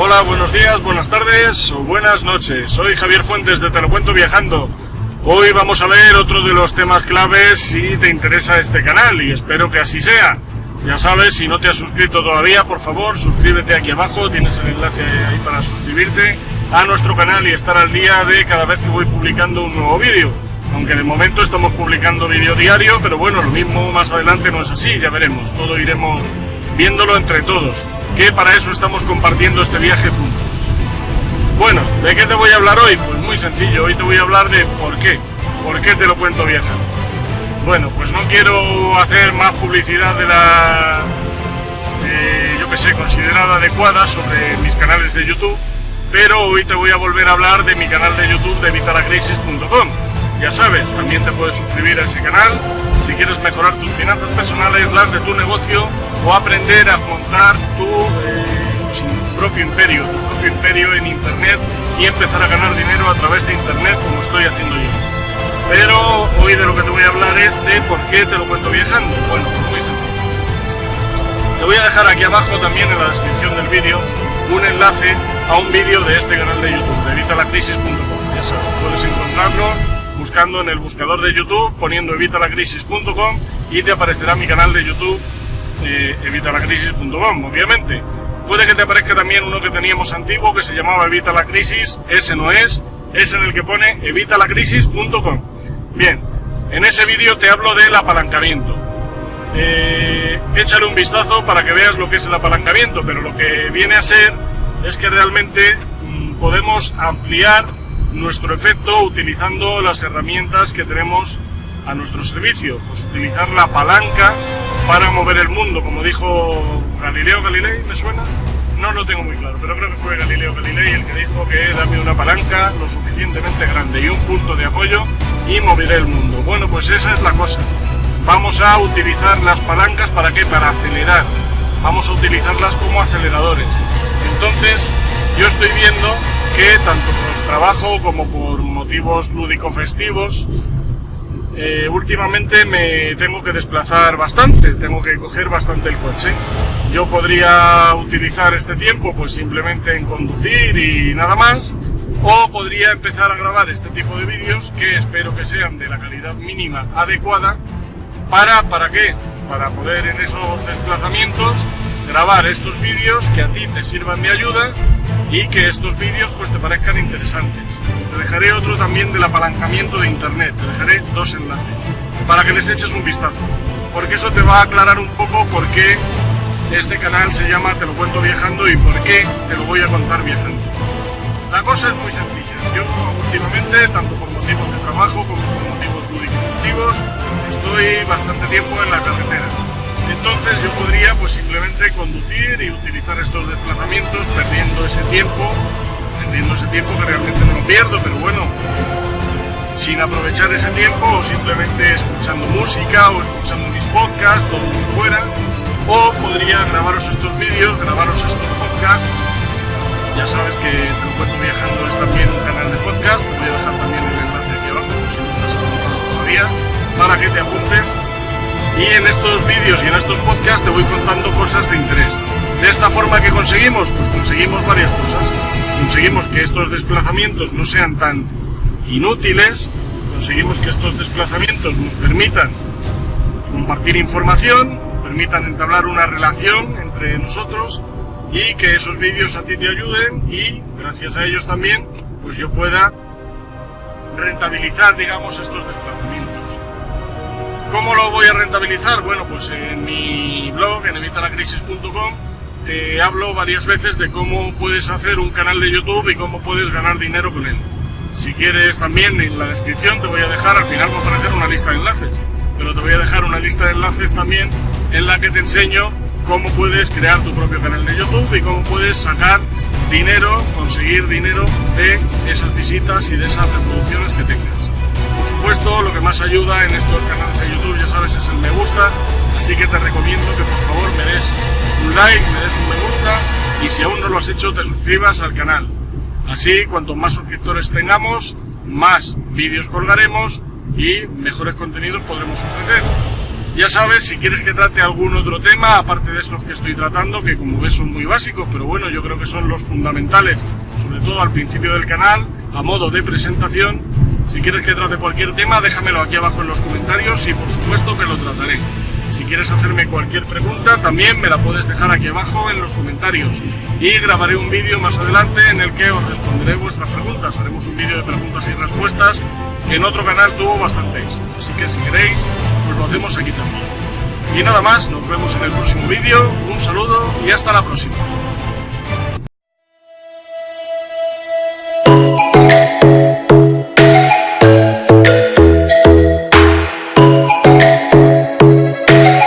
Hola, buenos días, buenas tardes o buenas noches. Soy Javier Fuentes de Te lo cuento viajando. Hoy vamos a ver otro de los temas claves si te interesa este canal y espero que así sea. Ya sabes, si no te has suscrito todavía, por favor, suscríbete aquí abajo, tienes el enlace ahí para suscribirte a nuestro canal y estar al día de cada vez que voy publicando un nuevo vídeo. Aunque de momento estamos publicando vídeo diario, pero bueno, lo mismo más adelante no es así, ya veremos, todo iremos viéndolo entre todos, que para eso estamos compartiendo este viaje juntos. Bueno, ¿de qué te voy a hablar hoy? Pues muy sencillo, hoy te voy a hablar de por qué, por qué te lo cuento viajando. Bueno, pues no quiero hacer más publicidad de la, eh, yo que sé, considerada adecuada sobre mis canales de YouTube, pero hoy te voy a volver a hablar de mi canal de YouTube de vitalacrisis.com ya sabes, también te puedes suscribir a ese canal si quieres mejorar tus finanzas personales, las de tu negocio o aprender a montar tu, eh, propio imperio, tu propio imperio en Internet y empezar a ganar dinero a través de Internet como estoy haciendo yo. Pero hoy de lo que te voy a hablar es de por qué te lo cuento viajando. Bueno, muy sencillo. Te voy a dejar aquí abajo también en la descripción del vídeo un enlace a un vídeo de este canal de YouTube, de evitalacrisis.com. Ya sabes, puedes encontrarlo buscando en el buscador de YouTube, poniendo evitalacrisis.com y te aparecerá mi canal de YouTube eh, evitalacrisis.com, obviamente. Puede que te aparezca también uno que teníamos antiguo que se llamaba Evita la Crisis, ese no es, es en el que pone evitalacrisis.com. Bien, en ese vídeo te hablo del apalancamiento. Eh, échale un vistazo para que veas lo que es el apalancamiento, pero lo que viene a ser es que realmente mm, podemos ampliar nuestro efecto utilizando las herramientas que tenemos a nuestro servicio, pues utilizar la palanca para mover el mundo, como dijo Galileo Galilei, ¿me suena? No lo tengo muy claro, pero creo que fue Galileo Galilei el que dijo que dame una palanca lo suficientemente grande y un punto de apoyo y moveré el mundo. Bueno, pues esa es la cosa. Vamos a utilizar las palancas para qué? Para acelerar. Vamos a utilizarlas como aceleradores. Entonces, yo estoy viendo que tanto trabajo como por motivos lúdico-festivos, eh, últimamente me tengo que desplazar bastante, tengo que coger bastante el coche. Yo podría utilizar este tiempo pues simplemente en conducir y nada más, o podría empezar a grabar este tipo de vídeos que espero que sean de la calidad mínima adecuada para, ¿para qué? Para poder en esos desplazamientos grabar estos vídeos que a ti te sirvan de ayuda y que estos vídeos pues te parezcan interesantes. Te dejaré otro también del apalancamiento de internet, te dejaré dos enlaces para que les eches un vistazo, porque eso te va a aclarar un poco por qué este canal se llama Te lo cuento viajando y por qué te lo voy a contar viajando. La cosa es muy sencilla, yo últimamente, tanto por motivos de trabajo como por motivos lúdicos estoy bastante tiempo en la carretera yo podría pues simplemente conducir y utilizar estos desplazamientos perdiendo ese tiempo, perdiendo ese tiempo que realmente no lo pierdo, pero bueno, sin aprovechar ese tiempo o simplemente escuchando música o escuchando mis podcasts o fuera, o podría grabaros estos vídeos, grabaros estos podcasts. Ya sabes que Te cuento viajando es también un canal de podcast, voy a dejar también el enlace aquí abajo si no estás apuntado todavía, para que te apuntes y en estos vídeos y en estos podcasts te voy contando cosas de interés. De esta forma, que conseguimos? Pues conseguimos varias cosas. Conseguimos que estos desplazamientos no sean tan inútiles, conseguimos que estos desplazamientos nos permitan compartir información, nos permitan entablar una relación entre nosotros y que esos vídeos a ti te ayuden y gracias a ellos también pues yo pueda rentabilizar digamos estos desplazamientos. ¿Cómo lo voy a rentabilizar? Bueno, pues en mi blog, en evitalacrisis.com, te hablo varias veces de cómo puedes hacer un canal de YouTube y cómo puedes ganar dinero con él. Si quieres también en la descripción te voy a dejar, al final voy a aparecer una lista de enlaces, pero te voy a dejar una lista de enlaces también en la que te enseño cómo puedes crear tu propio canal de YouTube y cómo puedes sacar dinero, conseguir dinero de esas visitas y de esas reproducciones que tengas supuesto, lo que más ayuda en estos canales de YouTube, ya sabes, es el me gusta. Así que te recomiendo que por favor me des un like, me des un me gusta y si aún no lo has hecho, te suscribas al canal. Así, cuanto más suscriptores tengamos, más vídeos colgaremos y mejores contenidos podremos ofrecer. Ya sabes, si quieres que trate algún otro tema, aparte de estos que estoy tratando, que como ves son muy básicos, pero bueno, yo creo que son los fundamentales, sobre todo al principio del canal, a modo de presentación. Si quieres que trate cualquier tema, déjamelo aquí abajo en los comentarios y por supuesto que lo trataré. Si quieres hacerme cualquier pregunta, también me la puedes dejar aquí abajo en los comentarios. Y grabaré un vídeo más adelante en el que os responderé vuestras preguntas. Haremos un vídeo de preguntas y respuestas que en otro canal tuvo bastante éxito. Así que si queréis, pues lo hacemos aquí también. Y nada más, nos vemos en el próximo vídeo. Un saludo y hasta la próxima.